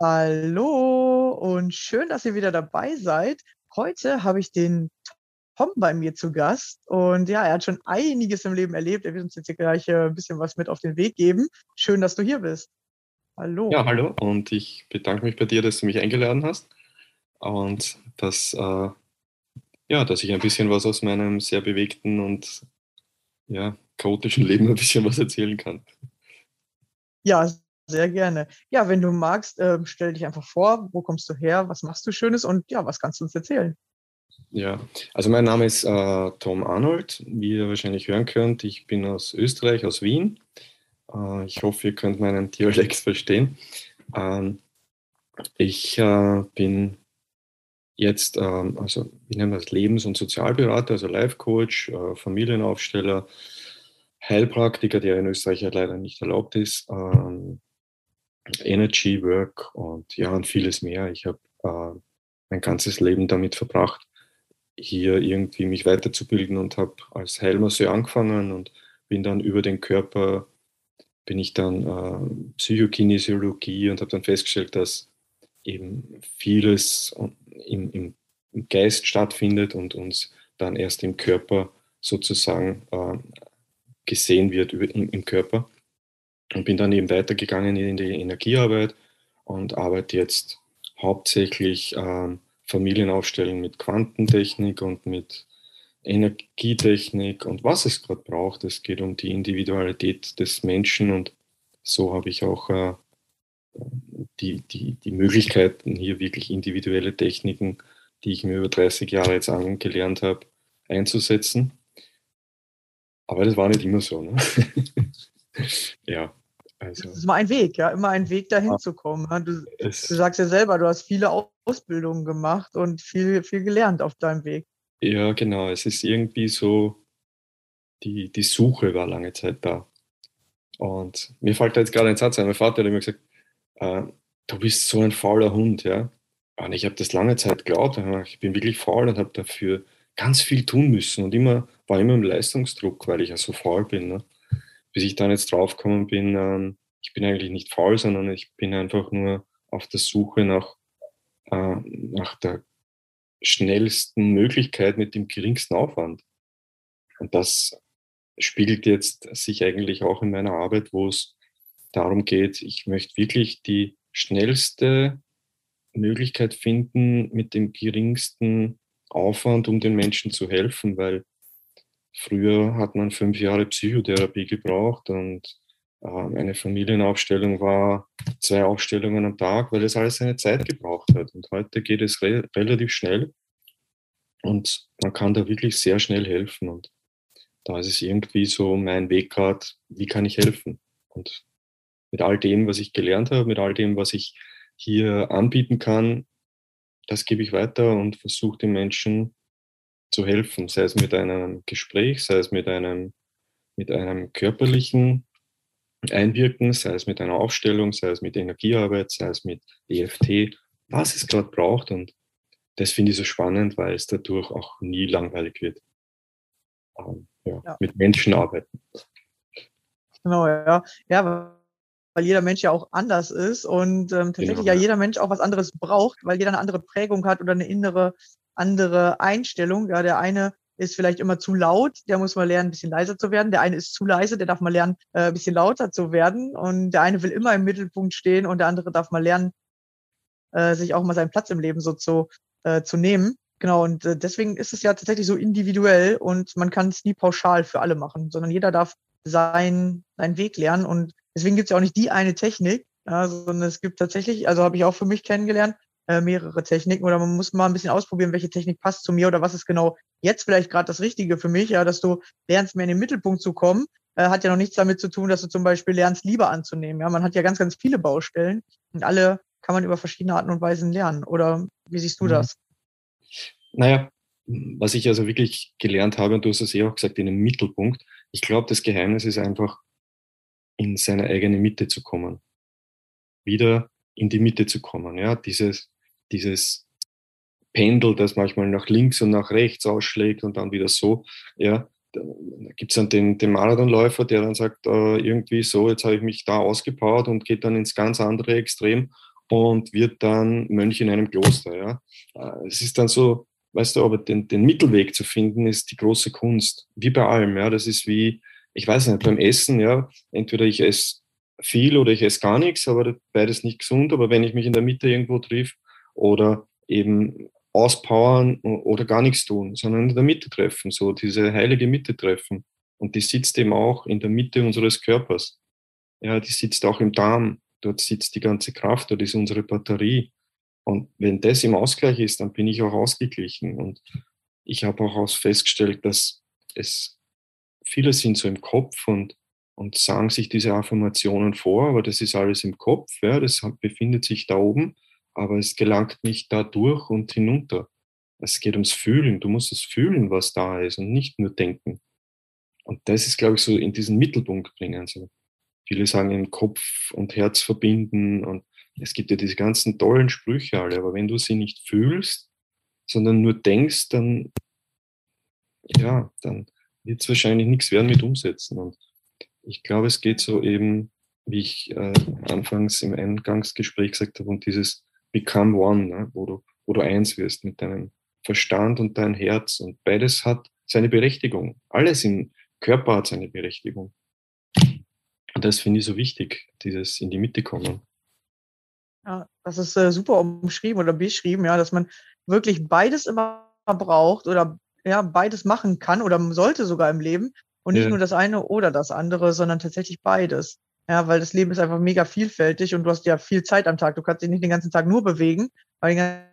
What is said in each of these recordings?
Hallo und schön, dass ihr wieder dabei seid. Heute habe ich den Tom bei mir zu Gast und ja, er hat schon einiges im Leben erlebt. Er wird uns jetzt hier gleich äh, ein bisschen was mit auf den Weg geben. Schön, dass du hier bist. Hallo. Ja, hallo und ich bedanke mich bei dir, dass du mich eingeladen hast und dass, äh, ja, dass ich ein bisschen was aus meinem sehr bewegten und ja, chaotischen Leben ein bisschen was erzählen kann. Ja, sehr gerne. Ja, wenn du magst, äh, stell dich einfach vor, wo kommst du her, was machst du Schönes und ja, was kannst du uns erzählen? Ja, also mein Name ist äh, Tom Arnold, wie ihr wahrscheinlich hören könnt. Ich bin aus Österreich, aus Wien. Äh, ich hoffe, ihr könnt meinen Dialekt verstehen. Ähm, ich äh, bin jetzt, ähm, also ich nenne das Lebens- und Sozialberater, also Life Coach, äh, Familienaufsteller, Heilpraktiker, der in Österreich ja leider nicht erlaubt ist, ähm, Energy Work und ja, und vieles mehr. Ich habe äh, mein ganzes Leben damit verbracht, hier irgendwie mich weiterzubilden und habe als Heilmasseur angefangen und bin dann über den Körper, bin ich dann äh, Psychokinesiologie und habe dann festgestellt, dass eben vieles im, im, Geist stattfindet und uns dann erst im Körper sozusagen äh, gesehen wird über, im, im Körper und bin dann eben weitergegangen in die Energiearbeit und arbeite jetzt hauptsächlich ähm, Familienaufstellen mit Quantentechnik und mit Energietechnik und was es gerade braucht. Es geht um die Individualität des Menschen und so habe ich auch äh, die, die, die Möglichkeiten, hier wirklich individuelle Techniken, die ich mir über 30 Jahre jetzt angelernt habe, einzusetzen. Aber das war nicht immer so. Ne? ja. Also, das ist immer ein Weg, ja, immer ein Weg dahin ja, zu kommen. Du, du, sagst ja selber, du hast viele Ausbildungen gemacht und viel, viel gelernt auf deinem Weg. Ja, genau. Es ist irgendwie so, die, die Suche war lange Zeit da. Und mir fällt da jetzt gerade ein Satz ein. Mein Vater hat immer gesagt, äh, du bist so ein fauler Hund, ja. Und ich habe das lange Zeit geglaubt. Ich bin wirklich faul und habe dafür ganz viel tun müssen und immer war immer im Leistungsdruck, weil ich ja so faul bin. Ne? bis ich dann jetzt draufgekommen bin, ähm, ich bin eigentlich nicht faul, sondern ich bin einfach nur auf der Suche nach, äh, nach der schnellsten Möglichkeit mit dem geringsten Aufwand. Und das spiegelt jetzt sich eigentlich auch in meiner Arbeit, wo es darum geht, ich möchte wirklich die schnellste Möglichkeit finden, mit dem geringsten Aufwand, um den Menschen zu helfen, weil früher hat man fünf Jahre Psychotherapie gebraucht und äh, eine Familienaufstellung war zwei Aufstellungen am Tag, weil es alles seine Zeit gebraucht hat. Und heute geht es re relativ schnell und man kann da wirklich sehr schnell helfen. Und da ist es irgendwie so mein Weg gerade, wie kann ich helfen? Und mit all dem, was ich gelernt habe, mit all dem, was ich hier anbieten kann, das gebe ich weiter und versuche den Menschen zu helfen, sei es mit einem Gespräch, sei es mit einem, mit einem körperlichen Einwirken, sei es mit einer Aufstellung, sei es mit Energiearbeit, sei es mit EFT, was es gerade braucht. Und das finde ich so spannend, weil es dadurch auch nie langweilig wird. Ähm, ja, ja. Mit Menschen arbeiten. Genau, ja. Ja, weil jeder Mensch ja auch anders ist und ähm, tatsächlich genau. ja jeder Mensch auch was anderes braucht, weil jeder eine andere Prägung hat oder eine innere andere Einstellung. Ja, der eine ist vielleicht immer zu laut, der muss mal lernen, ein bisschen leiser zu werden. Der eine ist zu leise, der darf mal lernen, äh, ein bisschen lauter zu werden. Und der eine will immer im Mittelpunkt stehen und der andere darf mal lernen, äh, sich auch mal seinen Platz im Leben so zu, äh, zu nehmen. Genau, und äh, deswegen ist es ja tatsächlich so individuell und man kann es nie pauschal für alle machen, sondern jeder darf sein, seinen Weg lernen. Und deswegen gibt es ja auch nicht die eine Technik, ja, sondern es gibt tatsächlich, also habe ich auch für mich kennengelernt, äh, mehrere Techniken oder man muss mal ein bisschen ausprobieren, welche Technik passt zu mir oder was ist genau jetzt vielleicht gerade das Richtige für mich, ja, dass du lernst, mehr in den Mittelpunkt zu kommen, äh, hat ja noch nichts damit zu tun, dass du zum Beispiel lernst, Liebe anzunehmen. Ja, man hat ja ganz, ganz viele Baustellen und alle kann man über verschiedene Arten und Weisen lernen. Oder wie siehst du mhm. das? Naja, was ich also wirklich gelernt habe, und du hast es ja auch gesagt, in den Mittelpunkt, ich glaube, das Geheimnis ist einfach, in seine eigene Mitte zu kommen. Wieder in die Mitte zu kommen. Ja, dieses, dieses Pendel, das manchmal nach links und nach rechts ausschlägt und dann wieder so. Ja, da gibt es dann den, den Marathonläufer, der dann sagt, äh, irgendwie so, jetzt habe ich mich da ausgepowert und geht dann ins ganz andere Extrem und wird dann Mönch in einem Kloster. Ja. Äh, es ist dann so, weißt du, aber den, den Mittelweg zu finden, ist die große Kunst. Wie bei allem, ja. Das ist wie, ich weiß nicht, beim Essen, ja, entweder ich esse viel oder ich esse gar nichts, aber beides nicht gesund. Aber wenn ich mich in der Mitte irgendwo triff oder eben auspowern oder gar nichts tun, sondern in der Mitte treffen, so diese heilige Mitte treffen. Und die sitzt eben auch in der Mitte unseres Körpers. Ja, die sitzt auch im Darm. Dort sitzt die ganze Kraft, dort ist unsere Batterie. Und wenn das im Ausgleich ist, dann bin ich auch ausgeglichen. Und ich habe auch festgestellt, dass es viele sind so im Kopf und, und sagen sich diese Affirmationen vor, aber das ist alles im Kopf, ja, das befindet sich da oben, aber es gelangt nicht da durch und hinunter. Es geht ums Fühlen. Du musst es fühlen, was da ist und nicht nur denken. Und das ist, glaube ich, so in diesen Mittelpunkt bringen. So. Viele sagen in Kopf und Herz verbinden und es gibt ja diese ganzen tollen Sprüche alle, aber wenn du sie nicht fühlst, sondern nur denkst, dann, ja, dann wird es wahrscheinlich nichts werden mit umsetzen. Und ich glaube, es geht so eben, wie ich äh, anfangs im Eingangsgespräch gesagt habe, um dieses Become One, ne, wo, du, wo du eins wirst mit deinem Verstand und deinem Herz. Und beides hat seine Berechtigung. Alles im Körper hat seine Berechtigung. Und das finde ich so wichtig, dieses in die Mitte kommen. Ja, das ist äh, super umschrieben oder beschrieben, ja, dass man wirklich beides immer braucht oder ja, beides machen kann oder sollte sogar im Leben und nicht ja. nur das eine oder das andere, sondern tatsächlich beides. Ja, weil das Leben ist einfach mega vielfältig und du hast ja viel Zeit am Tag. Du kannst dich nicht den ganzen Tag nur bewegen, weil den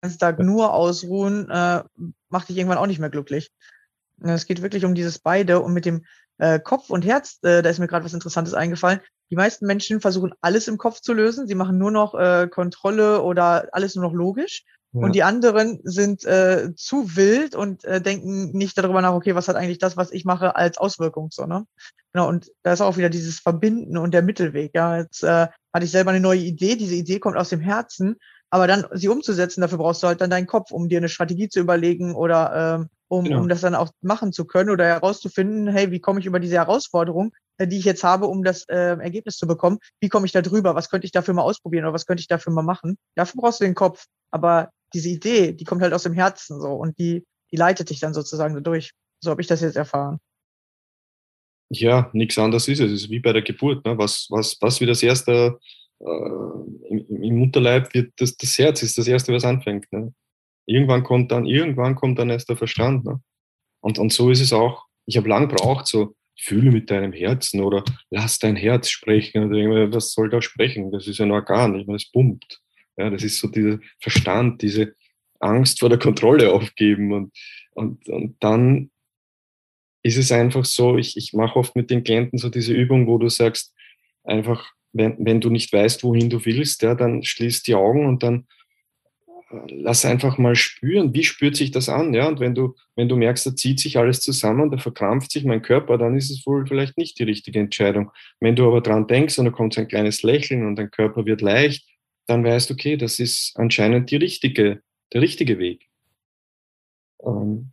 ganzen Tag nur ausruhen, äh, macht dich irgendwann auch nicht mehr glücklich. Es geht wirklich um dieses beide und mit dem äh, Kopf und Herz, äh, da ist mir gerade was Interessantes eingefallen. Die meisten Menschen versuchen alles im Kopf zu lösen. Sie machen nur noch äh, Kontrolle oder alles nur noch logisch. Ja. Und die anderen sind äh, zu wild und äh, denken nicht darüber nach, okay, was hat eigentlich das, was ich mache, als Auswirkung so, ne? Genau, und da ist auch wieder dieses Verbinden und der Mittelweg. Ja, jetzt äh, hatte ich selber eine neue Idee. Diese Idee kommt aus dem Herzen, aber dann sie umzusetzen, dafür brauchst du halt dann deinen Kopf, um dir eine Strategie zu überlegen oder ähm, um, genau. um das dann auch machen zu können oder herauszufinden, hey, wie komme ich über diese Herausforderung? äh, die ich jetzt habe, um das äh, Ergebnis zu bekommen. Wie komme ich da drüber? Was könnte ich dafür mal ausprobieren oder was könnte ich dafür mal machen? Dafür brauchst du den Kopf. Aber diese Idee, die kommt halt aus dem Herzen so und die, die leitet dich dann sozusagen durch. So habe ich das jetzt erfahren. Ja, nichts anderes ist es. Es ist wie bei der Geburt. Ne? Was, was, was wie das erste äh, im, im, Mutterleib wird, das, das Herz ist das erste, was anfängt. Ne? Irgendwann kommt dann, irgendwann kommt dann erst der Verstand. Ne? Und, und so ist es auch. Ich habe lang braucht so, fühle mit deinem Herzen oder lass dein Herz sprechen. Oder was soll da sprechen? Das ist ein Organ, ich meine, das pumpt. Ja, das ist so dieser Verstand, diese Angst vor der Kontrolle aufgeben. Und, und, und dann ist es einfach so, ich, ich mache oft mit den Klienten so diese Übung, wo du sagst, einfach, wenn, wenn du nicht weißt, wohin du willst, ja, dann schließ die Augen und dann äh, lass einfach mal spüren, wie spürt sich das an, ja, und wenn du, wenn du merkst, da zieht sich alles zusammen, da verkrampft sich mein Körper, dann ist es wohl vielleicht nicht die richtige Entscheidung. Wenn du aber dran denkst und da kommt so ein kleines Lächeln und dein Körper wird leicht, dann weißt du, okay, das ist anscheinend die richtige, der richtige Weg. Ähm,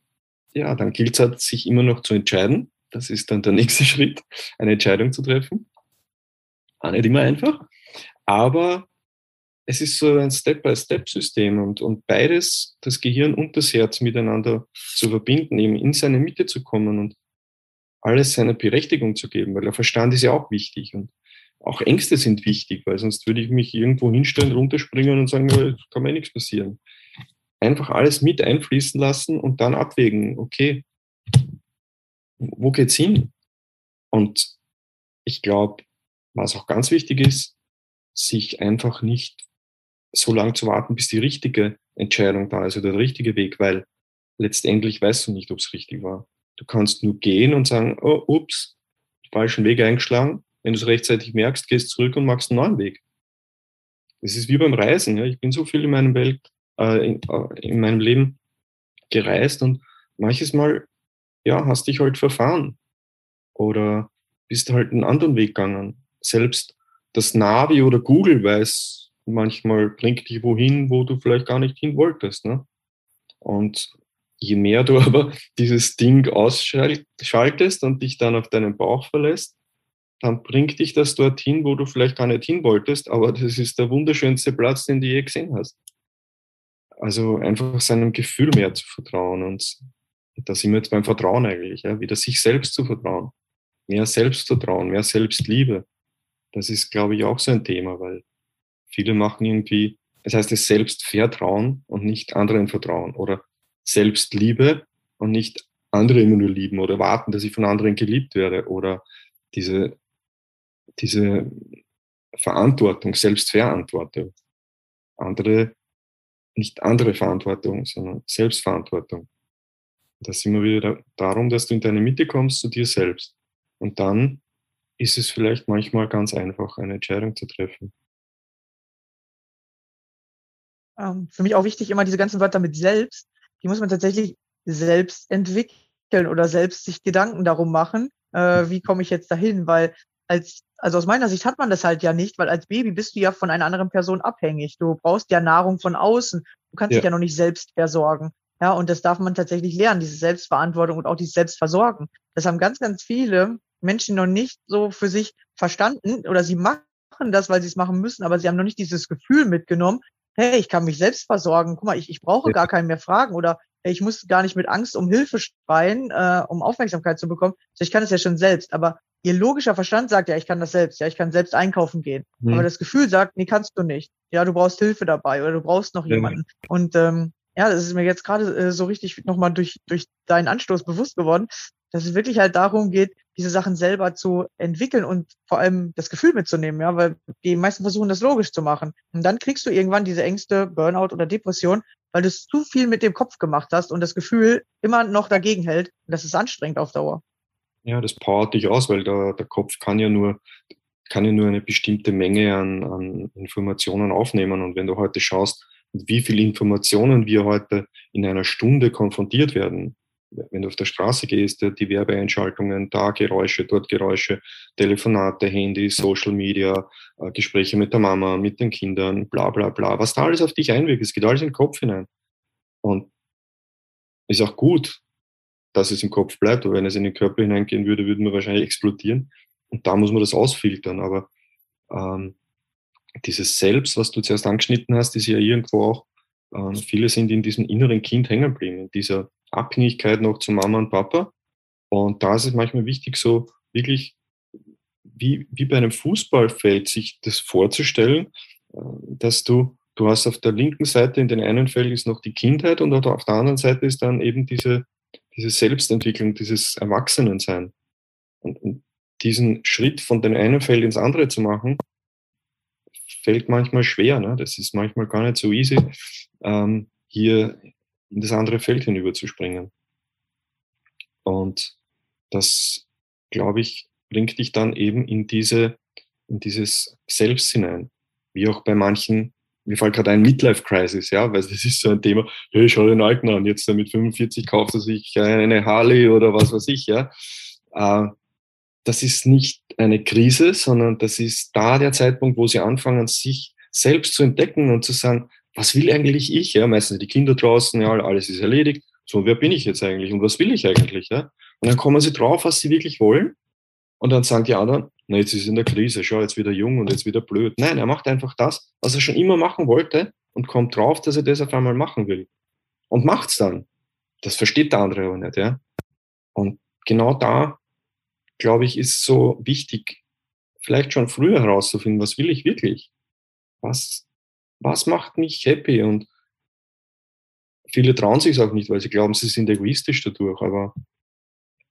ja, dann gilt es halt, sich immer noch zu entscheiden. Das ist dann der nächste Schritt, eine Entscheidung zu treffen. Auch nicht immer einfach, aber es ist so ein Step-by-Step-System und, und beides, das Gehirn und das Herz miteinander zu verbinden, eben in seine Mitte zu kommen und alles seine Berechtigung zu geben, weil der Verstand ist ja auch wichtig und auch Ängste sind wichtig, weil sonst würde ich mich irgendwo hinstellen, runterspringen und sagen, ja, kann mir nichts passieren. Einfach alles mit einfließen lassen und dann abwägen, okay, wo geht's hin? Und ich glaube, was auch ganz wichtig ist, sich einfach nicht so lange zu warten, bis die richtige Entscheidung da ist oder der richtige Weg, weil letztendlich weißt du nicht, ob es richtig war. Du kannst nur gehen und sagen, oh, ups, falschen Weg eingeschlagen, wenn du es rechtzeitig merkst, gehst zurück und machst einen neuen Weg. Das ist wie beim Reisen. Ja. Ich bin so viel in meinem Welt, äh, in, äh, in meinem Leben gereist und manches Mal, ja, hast dich halt verfahren oder bist halt einen anderen Weg gegangen. Selbst das Navi oder Google weiß manchmal bringt dich wohin, wo du vielleicht gar nicht hin wolltest. Ne? Und je mehr du aber dieses Ding ausschaltest und dich dann auf deinen Bauch verlässt, dann bringt dich das dorthin, wo du vielleicht gar nicht hin wolltest, aber das ist der wunderschönste Platz, den du je gesehen hast. Also einfach seinem Gefühl mehr zu vertrauen und da sind wir jetzt beim Vertrauen eigentlich, ja, wieder sich selbst zu vertrauen. Mehr Selbstvertrauen, mehr Selbstliebe. Das ist, glaube ich, auch so ein Thema, weil viele machen irgendwie, das heißt es Selbstvertrauen und nicht anderen vertrauen oder Selbstliebe und nicht andere immer nur lieben oder warten, dass ich von anderen geliebt werde oder diese diese Verantwortung, Selbstverantwortung. Andere, nicht andere Verantwortung, sondern Selbstverantwortung. Das ist immer wieder darum, dass du in deine Mitte kommst zu dir selbst. Und dann ist es vielleicht manchmal ganz einfach, eine Entscheidung zu treffen. Ähm, für mich auch wichtig, immer diese ganzen Wörter mit selbst, die muss man tatsächlich selbst entwickeln oder selbst sich Gedanken darum machen, äh, wie komme ich jetzt dahin, weil als, also aus meiner Sicht hat man das halt ja nicht, weil als Baby bist du ja von einer anderen Person abhängig. Du brauchst ja Nahrung von außen. Du kannst ja. dich ja noch nicht selbst versorgen. Ja, und das darf man tatsächlich lernen, diese Selbstverantwortung und auch dieses Selbstversorgen. Das haben ganz, ganz viele Menschen noch nicht so für sich verstanden oder sie machen das, weil sie es machen müssen, aber sie haben noch nicht dieses Gefühl mitgenommen, hey, ich kann mich selbst versorgen, guck mal, ich, ich brauche ja. gar keinen mehr fragen oder hey, ich muss gar nicht mit Angst um Hilfe schreien, äh, um Aufmerksamkeit zu bekommen. Also ich kann es ja schon selbst, aber ihr logischer Verstand sagt, ja, ich kann das selbst, ja, ich kann selbst einkaufen gehen. Mhm. Aber das Gefühl sagt, nee, kannst du nicht. Ja, du brauchst Hilfe dabei oder du brauchst noch jemanden. Und ähm, ja, das ist mir jetzt gerade äh, so richtig nochmal durch, durch deinen Anstoß bewusst geworden, dass es wirklich halt darum geht, diese Sachen selber zu entwickeln und vor allem das Gefühl mitzunehmen, ja, weil die meisten versuchen das logisch zu machen. Und dann kriegst du irgendwann diese Ängste, Burnout oder Depression, weil du es zu viel mit dem Kopf gemacht hast und das Gefühl immer noch dagegen hält. Und das ist anstrengend auf Dauer. Ja, das powert dich aus, weil der, der Kopf kann ja nur kann ja nur eine bestimmte Menge an, an Informationen aufnehmen. Und wenn du heute schaust, wie viele Informationen wir heute in einer Stunde konfrontiert werden, wenn du auf der Straße gehst, die Werbeeinschaltungen, da Geräusche, dort Geräusche, Telefonate, Handy, Social Media, äh, Gespräche mit der Mama, mit den Kindern, bla bla bla, was da alles auf dich einwirkt, es geht alles in den Kopf hinein. Und ist auch gut, dass es im Kopf bleibt, weil wenn es in den Körper hineingehen würde, würden wir wahrscheinlich explodieren. und da muss man das ausfiltern. Aber ähm, dieses Selbst, was du zuerst angeschnitten hast, ist ja irgendwo auch, ähm, viele sind in diesem inneren Kind hängen geblieben, in dieser Abhängigkeit noch zu Mama und Papa. Und da ist es manchmal wichtig, so wirklich wie, wie bei einem Fußballfeld sich das vorzustellen, äh, dass du, du hast auf der linken Seite in den einen Feld ist noch die Kindheit und auf der anderen Seite ist dann eben diese, diese Selbstentwicklung, dieses Erwachsenensein. Und, und diesen Schritt von dem einen Feld ins andere zu machen, fällt manchmal schwer. Ne? Das ist manchmal gar nicht so easy, ähm, hier in das andere Feld hinüber zu springen. Und das, glaube ich, bringt dich dann eben in diese, in dieses Selbst hinein. Wie auch bei manchen, mir fällt gerade ein Midlife-Crisis, ja, weil das ist so ein Thema, hey, schau den Alten an, jetzt mit 45 kauft er sich eine Harley oder was weiß ich, ja. Äh, das ist nicht eine Krise, sondern das ist da der Zeitpunkt, wo sie anfangen, sich selbst zu entdecken und zu sagen, was will eigentlich ich? Ja, meistens die Kinder draußen, ja, alles ist erledigt. So, wer bin ich jetzt eigentlich und was will ich eigentlich? Ja? Und dann kommen sie drauf, was sie wirklich wollen. Und dann sagen die anderen, na, jetzt ist in der Krise, schau, jetzt wieder jung und jetzt wieder blöd. Nein, er macht einfach das, was er schon immer machen wollte und kommt drauf, dass er das auf einmal machen will. Und macht's dann. Das versteht der andere aber nicht, ja. Und genau da glaube ich, ist so wichtig, vielleicht schon früher herauszufinden, was will ich wirklich? Was, was macht mich happy? Und viele trauen sich es auch nicht, weil sie glauben, sie sind egoistisch dadurch. Aber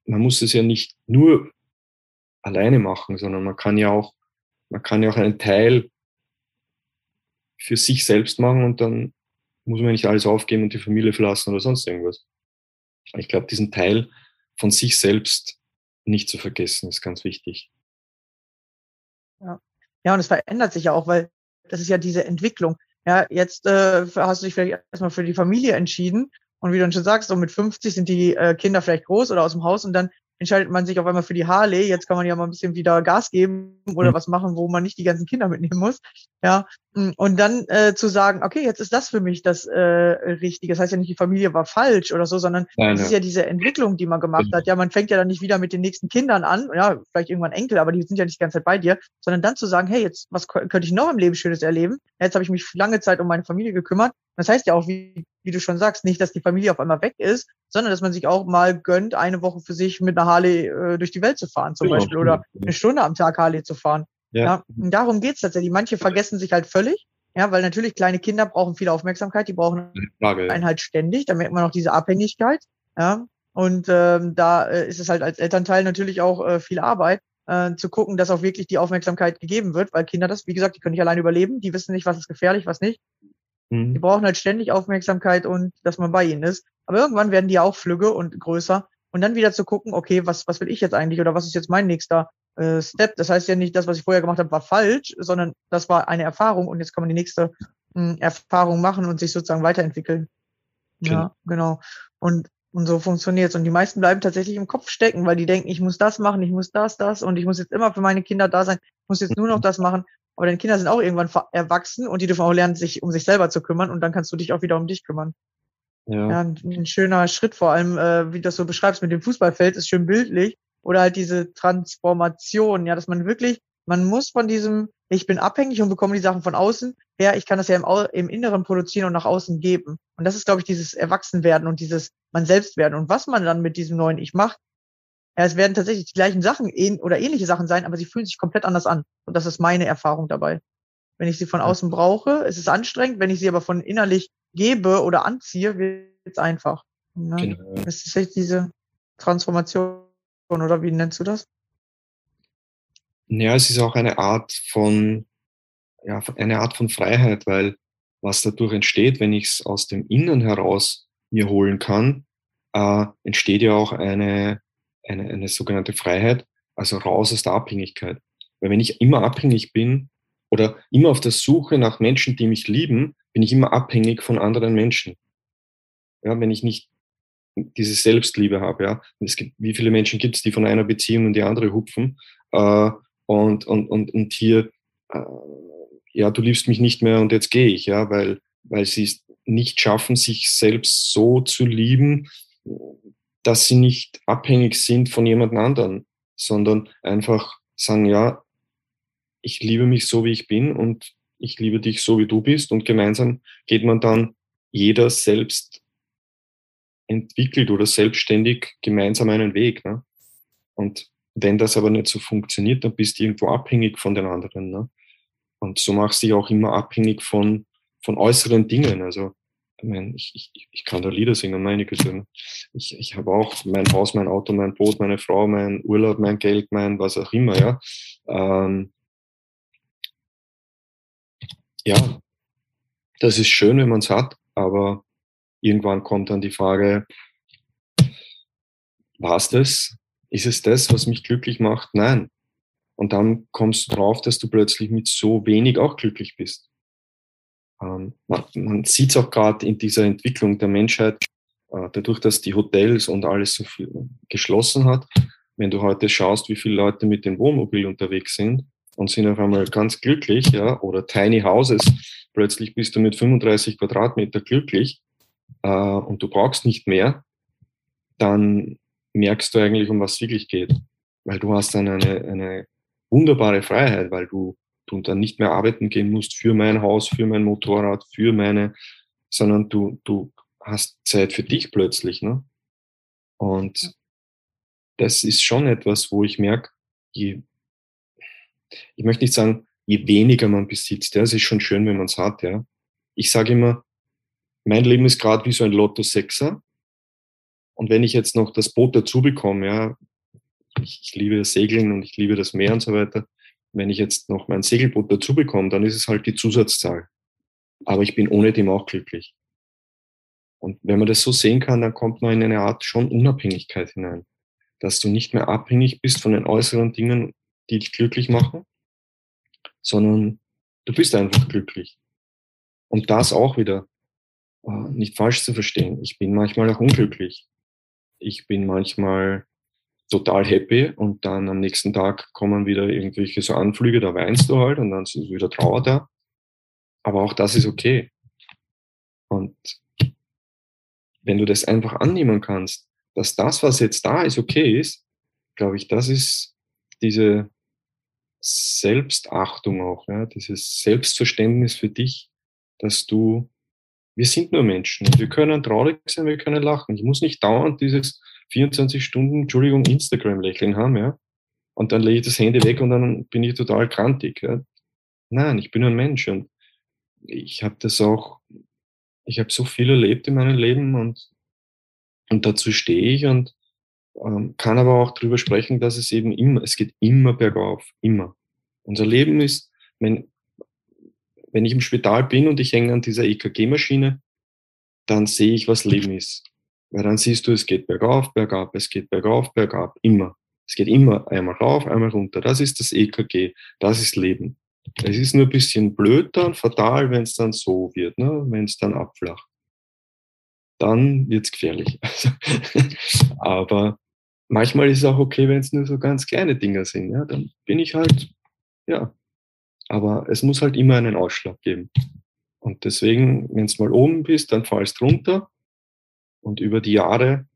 man muss es ja nicht nur alleine machen, sondern man kann ja auch, man kann ja auch einen Teil für sich selbst machen und dann muss man nicht alles aufgeben und die Familie verlassen oder sonst irgendwas. Ich glaube, diesen Teil von sich selbst nicht zu vergessen, ist ganz wichtig. Ja. ja, und es verändert sich ja auch, weil das ist ja diese Entwicklung. Ja, jetzt äh, hast du dich vielleicht erstmal für die Familie entschieden und wie du schon sagst, so mit 50 sind die äh, Kinder vielleicht groß oder aus dem Haus und dann entscheidet man sich auf einmal für die Harley. Jetzt kann man ja mal ein bisschen wieder Gas geben oder mhm. was machen, wo man nicht die ganzen Kinder mitnehmen muss. Ja, und dann äh, zu sagen, okay, jetzt ist das für mich das äh, Richtige. Das heißt ja nicht, die Familie war falsch oder so, sondern Nein, das ja. ist ja diese Entwicklung, die man gemacht hat. Ja, man fängt ja dann nicht wieder mit den nächsten Kindern an, ja, vielleicht irgendwann Enkel, aber die sind ja nicht die ganze Zeit bei dir, sondern dann zu sagen, hey, jetzt, was könnte ich noch im Leben Schönes erleben? Jetzt habe ich mich lange Zeit um meine Familie gekümmert. Das heißt ja auch, wie, wie du schon sagst, nicht, dass die Familie auf einmal weg ist, sondern dass man sich auch mal gönnt, eine Woche für sich mit einer Harley äh, durch die Welt zu fahren zum genau. Beispiel oder eine Stunde am Tag Harley zu fahren. Ja. ja und darum geht's tatsächlich. Manche vergessen sich halt völlig, ja, weil natürlich kleine Kinder brauchen viel Aufmerksamkeit, die brauchen Frage. einen halt ständig, da merkt man auch diese Abhängigkeit. Ja, und ähm, da äh, ist es halt als Elternteil natürlich auch äh, viel Arbeit, äh, zu gucken, dass auch wirklich die Aufmerksamkeit gegeben wird, weil Kinder das, wie gesagt, die können nicht alleine überleben, die wissen nicht, was ist gefährlich, was nicht. Mhm. Die brauchen halt ständig Aufmerksamkeit und dass man bei ihnen ist. Aber irgendwann werden die auch flügge und größer. Und dann wieder zu gucken, okay, was, was will ich jetzt eigentlich oder was ist jetzt mein nächster äh, Step? Das heißt ja nicht, das, was ich vorher gemacht habe, war falsch, sondern das war eine Erfahrung und jetzt kann man die nächste mh, hm, Erfahrung machen und sich sozusagen weiterentwickeln. Okay. Ja, genau. Und, und so funktioniert's. Und die meisten bleiben tatsächlich im Kopf stecken, weil die denken, ich muss das machen, ich muss das, das und ich muss jetzt immer für meine Kinder da sein, ich muss jetzt nur noch das machen. Aber deine Kinder sind auch irgendwann erwachsen und die dürfen auch lernen, sich um sich selber zu kümmern und dann kannst du dich auch wieder um dich kümmern. Ja. ja ein, schöner Schritt, vor allem, äh, wie du das so beschreibst mit dem Fußballfeld, ist schön bildlich. Oder halt diese Transformation, ja, dass man wirklich, man muss von diesem, ich bin abhängig und bekomme die Sachen von außen, her, ich kann das ja im, im Inneren produzieren und nach außen geben. Und das ist, glaube ich, dieses Erwachsenwerden und dieses man selbst werden. Und was man dann mit diesem neuen Ich macht, ja, es werden tatsächlich die gleichen Sachen oder ähnliche Sachen sein, aber sie fühlen sich komplett anders an. Und das ist meine Erfahrung dabei. Wenn ich sie von außen brauche, ist es anstrengend. Wenn ich sie aber von innerlich gebe oder anziehe, wird es einfach. Ne? Genau. Es ist echt diese Transformation, oder wie nennst du das? Ja, es ist auch eine Art von, ja, eine Art von Freiheit, weil was dadurch entsteht, wenn ich es aus dem Innen heraus mir holen kann, äh, entsteht ja auch eine, eine, eine sogenannte Freiheit, also raus aus der Abhängigkeit. Weil wenn ich immer abhängig bin oder immer auf der Suche nach Menschen, die mich lieben, bin ich immer abhängig von anderen Menschen. Ja, wenn ich nicht diese Selbstliebe habe, ja. Es gibt, wie viele Menschen gibt es, die von einer Beziehung in die andere hupfen äh, und, und, und, und hier, äh, ja, du liebst mich nicht mehr und jetzt gehe ich, ja, weil, weil sie es nicht schaffen, sich selbst so zu lieben, dass sie nicht abhängig sind von jemand anderen, sondern einfach sagen, ja, ich liebe mich so, wie ich bin und ich liebe dich so, wie du bist und gemeinsam geht man dann jeder selbst entwickelt oder selbstständig gemeinsam einen Weg. Ne? Und wenn das aber nicht so funktioniert, dann bist du irgendwo abhängig von den anderen. Ne? Und so machst du dich auch immer abhängig von, von äußeren Dingen. Also ich, ich, ich, ich kann da Lieder singen, meine Güte. Ich, ich habe auch mein Haus, mein Auto, mein Boot, meine Frau, mein Urlaub, mein Geld, mein was auch immer. Ja, ähm, ja das ist schön, wenn man es hat, aber irgendwann kommt dann die Frage, war es das? Ist es das, was mich glücklich macht? Nein. Und dann kommst du drauf, dass du plötzlich mit so wenig auch glücklich bist. Ähm, man, man sieht es auch gerade in dieser Entwicklung der Menschheit, äh, dadurch, dass die Hotels und alles so viel geschlossen hat. Wenn du heute schaust, wie viele Leute mit dem Wohnmobil unterwegs sind und sind auf einmal ganz glücklich, ja, oder Tiny Houses, plötzlich bist du mit 35 Quadratmeter glücklich äh, und du brauchst nicht mehr, dann merkst du eigentlich, um was es wirklich geht. Weil du hast dann eine, eine wunderbare Freiheit, weil du, du dann nicht mehr arbeiten gehen musst für mein Haus, für mein Motorrad, für meine, sondern du, du hast Zeit für dich plötzlich. Ne? Und das ist schon etwas, wo ich merke, je, ich möchte nicht sagen, je weniger man besitzt, ja, es ist schon schön, wenn man es hat, ja. Ich sage immer, mein Leben ist gerade wie so ein Lotto Sechser. Und wenn ich jetzt noch das Boot dazu bekomme, ja, ich, ich liebe das Segeln und ich liebe das Meer und so weiter. Wenn ich jetzt noch mein Segelboot dazu bekomme, dann ist es halt die Zusatzzahl. Aber ich bin ohne dem auch glücklich. Und wenn man das so sehen kann, dann kommt man in eine Art schon Unabhängigkeit hinein. Dass du nicht mehr abhängig bist von den äußeren Dingen, die dich glücklich machen, sondern du bist einfach glücklich. Und das auch wieder äh, nicht falsch zu verstehen. Ich bin manchmal auch unglücklich ich bin manchmal total happy und dann am nächsten Tag kommen wieder irgendwelche so Anflüge, da weinst du halt und dann ist wieder Trauer da. Aber auch das ist okay. Und wenn du das einfach annehmen kannst, dass das, was jetzt da ist, okay ist, glaube ich, das ist diese Selbstachtung auch, ja, dieses Selbstverständnis für dich, dass du wir sind nur Menschen wir können traurig sein, wir können lachen. Ich muss nicht dauernd dieses 24 Stunden, Entschuldigung, Instagram-Lächeln haben, ja. Und dann lege ich das Handy weg und dann bin ich total krantig. Ja? Nein, ich bin ein Mensch und ich habe das auch, ich habe so viel erlebt in meinem Leben und, und dazu stehe ich und ähm, kann aber auch darüber sprechen, dass es eben immer, es geht immer bergauf, immer. Unser Leben ist, wenn, wenn ich im Spital bin und ich hänge an dieser EKG-Maschine, dann sehe ich, was Leben ist. Weil dann siehst du, es geht bergauf, bergab, es geht bergauf, bergab, immer. Es geht immer einmal rauf, einmal runter. Das ist das EKG, das ist Leben. Es ist nur ein bisschen blöd dann, fatal, wenn es dann so wird, ne? wenn es dann abflacht. Dann wird es gefährlich. Aber manchmal ist es auch okay, wenn es nur so ganz kleine Dinge sind. Ja? Dann bin ich halt, ja, aber es muss halt immer einen Ausschlag geben. Und deswegen, wenn es mal oben bist, dann fallst runter. Und über die Jahre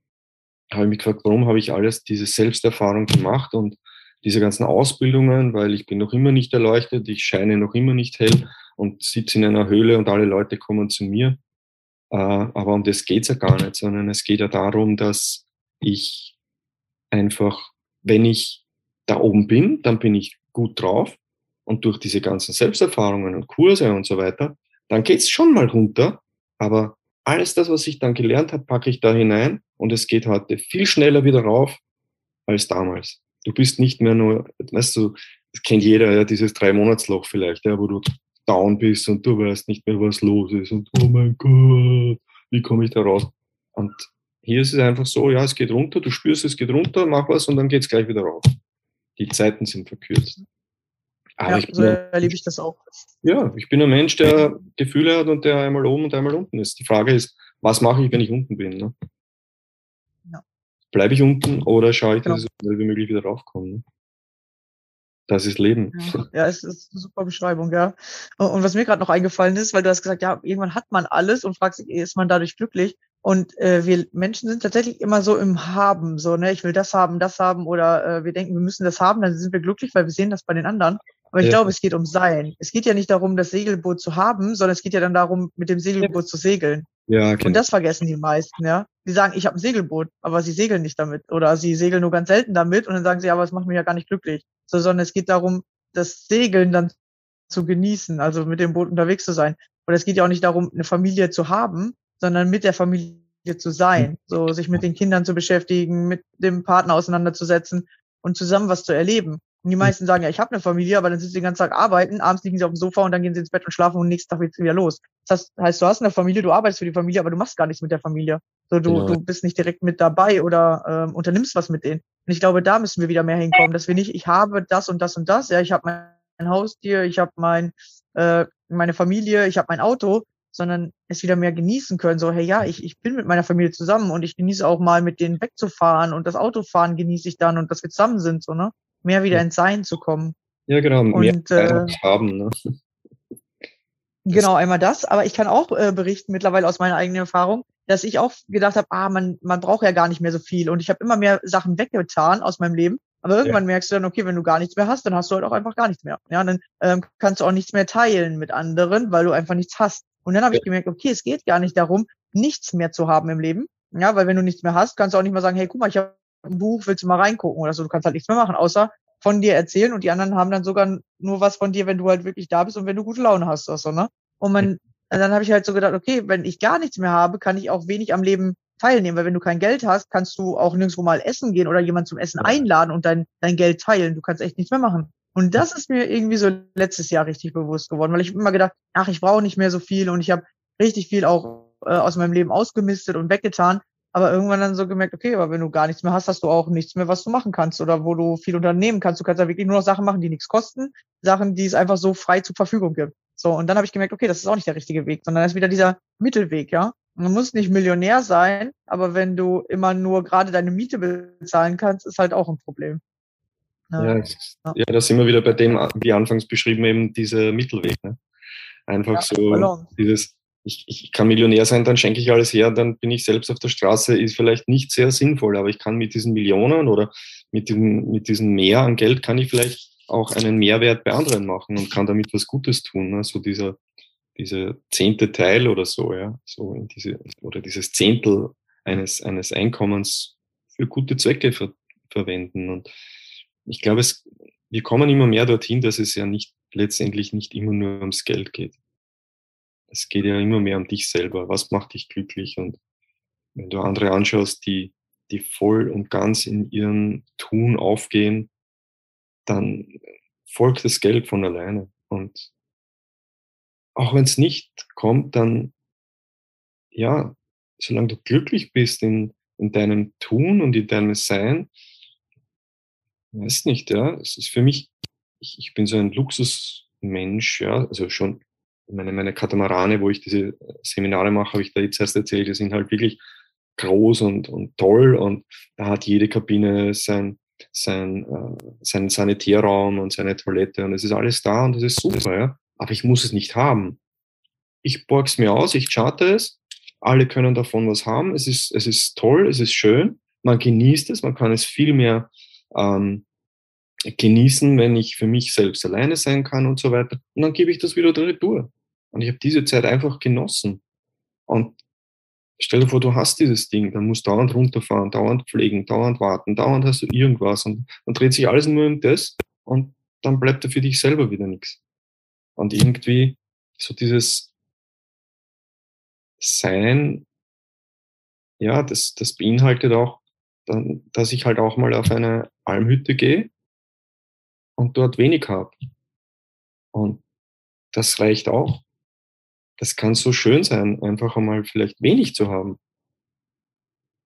habe ich mich gefragt, warum habe ich alles diese Selbsterfahrung gemacht und diese ganzen Ausbildungen, weil ich bin noch immer nicht erleuchtet, ich scheine noch immer nicht hell und sitze in einer Höhle und alle Leute kommen zu mir. Äh, aber um das geht es ja gar nicht, sondern es geht ja darum, dass ich einfach, wenn ich da oben bin, dann bin ich gut drauf und durch diese ganzen Selbsterfahrungen und Kurse und so weiter, dann geht's schon mal runter, aber alles das, was ich dann gelernt habe, packe ich da hinein und es geht heute viel schneller wieder rauf als damals. Du bist nicht mehr nur, weißt du, das kennt jeder, ja, dieses Drei-Monats-Loch vielleicht, ja, wo du down bist und du weißt nicht mehr, was los ist und oh mein Gott, wie komme ich da raus? Und hier ist es einfach so, ja, es geht runter, du spürst, es geht runter, mach was und dann geht's gleich wieder rauf. Die Zeiten sind verkürzt. Aber ja, so erlebe ich das auch. Ja, ich bin ein Mensch, der Gefühle hat und der einmal oben und einmal unten ist. Die Frage ist, was mache ich, wenn ich unten bin? Ne? Ja. Bleibe ich unten oder schaue ich, genau. dass ich so schnell wie möglich wieder raufkomme? Ne? Das ist Leben. Ja, ja, es ist eine super Beschreibung, ja. Und was mir gerade noch eingefallen ist, weil du hast gesagt, ja, irgendwann hat man alles und fragst sich, ist man dadurch glücklich? Und äh, wir Menschen sind tatsächlich immer so im Haben, so, ne, ich will das haben, das haben, oder äh, wir denken, wir müssen das haben, dann sind wir glücklich, weil wir sehen das bei den anderen. Aber ich ja. glaube, es geht um Sein. Es geht ja nicht darum, das Segelboot zu haben, sondern es geht ja dann darum, mit dem Segelboot zu segeln. Ja, okay. Und das vergessen die meisten, ja. Die sagen, ich habe ein Segelboot, aber sie segeln nicht damit. Oder sie segeln nur ganz selten damit und dann sagen sie, aber es macht mich ja gar nicht glücklich. So, sondern es geht darum, das Segeln dann zu genießen, also mit dem Boot unterwegs zu sein. Und es geht ja auch nicht darum, eine Familie zu haben, sondern mit der Familie zu sein, hm. so sich mit den Kindern zu beschäftigen, mit dem Partner auseinanderzusetzen und zusammen was zu erleben. Und die meisten sagen, ja, ich habe eine Familie, aber dann sind sie den ganzen Tag arbeiten, abends liegen sie auf dem Sofa und dann gehen sie ins Bett und schlafen und nächsten Tag geht's wieder los. Das heißt, du hast eine Familie, du arbeitest für die Familie, aber du machst gar nichts mit der Familie. So, du, ja. du bist nicht direkt mit dabei oder ähm, unternimmst was mit denen. Und ich glaube, da müssen wir wieder mehr hinkommen, dass wir nicht, ich habe das und das und das, ja, ich habe mein Haustier, ich habe mein, äh, meine Familie, ich habe mein Auto, sondern es wieder mehr genießen können. So, hey, ja, ich, ich bin mit meiner Familie zusammen und ich genieße auch mal mit denen wegzufahren und das Autofahren genieße ich dann und dass wir zusammen sind, so, ne? Mehr wieder ins Sein zu kommen. Ja, genau, mehr und, äh, haben, ne? Genau, einmal das. Aber ich kann auch äh, berichten mittlerweile aus meiner eigenen Erfahrung, dass ich auch gedacht habe, ah, man, man braucht ja gar nicht mehr so viel. Und ich habe immer mehr Sachen weggetan aus meinem Leben. Aber irgendwann ja. merkst du dann, okay, wenn du gar nichts mehr hast, dann hast du halt auch einfach gar nichts mehr. Ja, dann ähm, kannst du auch nichts mehr teilen mit anderen, weil du einfach nichts hast. Und dann habe ich gemerkt, okay, es geht gar nicht darum, nichts mehr zu haben im Leben. Ja, weil wenn du nichts mehr hast, kannst du auch nicht mehr sagen, hey, guck mal, ich habe ein Buch, willst du mal reingucken oder so. Du kannst halt nichts mehr machen, außer von dir erzählen und die anderen haben dann sogar nur was von dir, wenn du halt wirklich da bist und wenn du gute Laune hast oder so, ne? Und man, dann habe ich halt so gedacht, okay, wenn ich gar nichts mehr habe, kann ich auch wenig am Leben teilnehmen, weil wenn du kein Geld hast, kannst du auch nirgendwo mal essen gehen oder jemand zum Essen einladen und dein, dein Geld teilen. Du kannst echt nichts mehr machen. Und das ist mir irgendwie so letztes Jahr richtig bewusst geworden, weil ich immer gedacht, ach, ich brauche nicht mehr so viel und ich habe richtig viel auch äh, aus meinem Leben ausgemistet und weggetan. Aber irgendwann dann so gemerkt, okay, aber wenn du gar nichts mehr hast, hast du auch nichts mehr, was du machen kannst oder wo du viel unternehmen kannst. Du kannst ja wirklich nur noch Sachen machen, die nichts kosten, Sachen, die es einfach so frei zur Verfügung gibt. So, und dann habe ich gemerkt, okay, das ist auch nicht der richtige Weg, sondern das ist wieder dieser Mittelweg, ja. Man muss nicht Millionär sein, aber wenn du immer nur gerade deine Miete bezahlen kannst, ist halt auch ein Problem. Ja, ja, ja da sind wir wieder bei dem, wie anfangs beschrieben, eben dieser Mittelweg. Ne? Einfach ja, so Ballon. dieses, ich, ich kann Millionär sein, dann schenke ich alles her, dann bin ich selbst auf der Straße, ist vielleicht nicht sehr sinnvoll, aber ich kann mit diesen Millionen oder mit diesem, mit diesem Mehr an Geld kann ich vielleicht auch einen Mehrwert bei anderen machen und kann damit was Gutes tun. Ne? So dieser, dieser zehnte Teil oder so, ja, so in diese, oder dieses Zehntel eines, eines Einkommens für gute Zwecke ver, verwenden. Und ich glaube, es, wir kommen immer mehr dorthin, dass es ja nicht letztendlich nicht immer nur ums Geld geht. Es geht ja immer mehr um dich selber. Was macht dich glücklich? Und wenn du andere anschaust, die, die voll und ganz in ihrem Tun aufgehen, dann folgt das Geld von alleine. Und auch wenn es nicht kommt, dann, ja, solange du glücklich bist in, in deinem Tun und in deinem Sein, weiß nicht, ja, es ist für mich, ich, ich bin so ein Luxusmensch, ja, also schon meine, meine Katamarane, wo ich diese Seminare mache, habe ich da jetzt erst erzählt, die sind halt wirklich groß und, und toll und da hat jede Kabine sein, sein, äh, seinen Sanitärraum und seine Toilette und es ist alles da und das ist super, ja. Aber ich muss es nicht haben. Ich borg's mir aus, ich charte es, alle können davon was haben, es ist, es ist toll, es ist schön, man genießt es, man kann es viel mehr ähm, genießen, wenn ich für mich selbst alleine sein kann und so weiter. Und dann gebe ich das wieder retour. Und ich habe diese Zeit einfach genossen. Und stell dir vor, du hast dieses Ding, dann musst du dauernd runterfahren, dauernd pflegen, dauernd warten, dauernd hast du irgendwas und dann dreht sich alles nur um das und dann bleibt da für dich selber wieder nichts. Und irgendwie so dieses Sein, ja, das, das beinhaltet auch, dann, dass ich halt auch mal auf eine Almhütte gehe und dort wenig habe. Und das reicht auch. Das kann so schön sein, einfach einmal vielleicht wenig zu haben.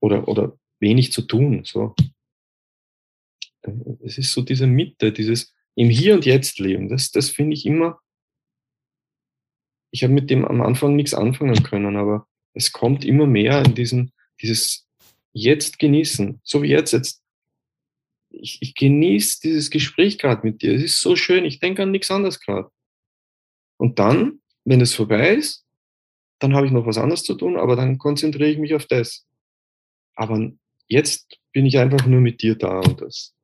Oder, oder wenig zu tun. So. Es ist so diese Mitte, dieses im Hier und Jetzt leben. Das, das finde ich immer. Ich habe mit dem am Anfang nichts anfangen können, aber es kommt immer mehr in diesen, dieses Jetzt genießen. So wie jetzt. Jetzt ich, ich genieße dieses Gespräch gerade mit dir. Es ist so schön, ich denke an nichts anderes gerade. Und dann, wenn es vorbei ist, dann habe ich noch was anderes zu tun, aber dann konzentriere ich mich auf das. Aber jetzt bin ich einfach nur mit dir da und das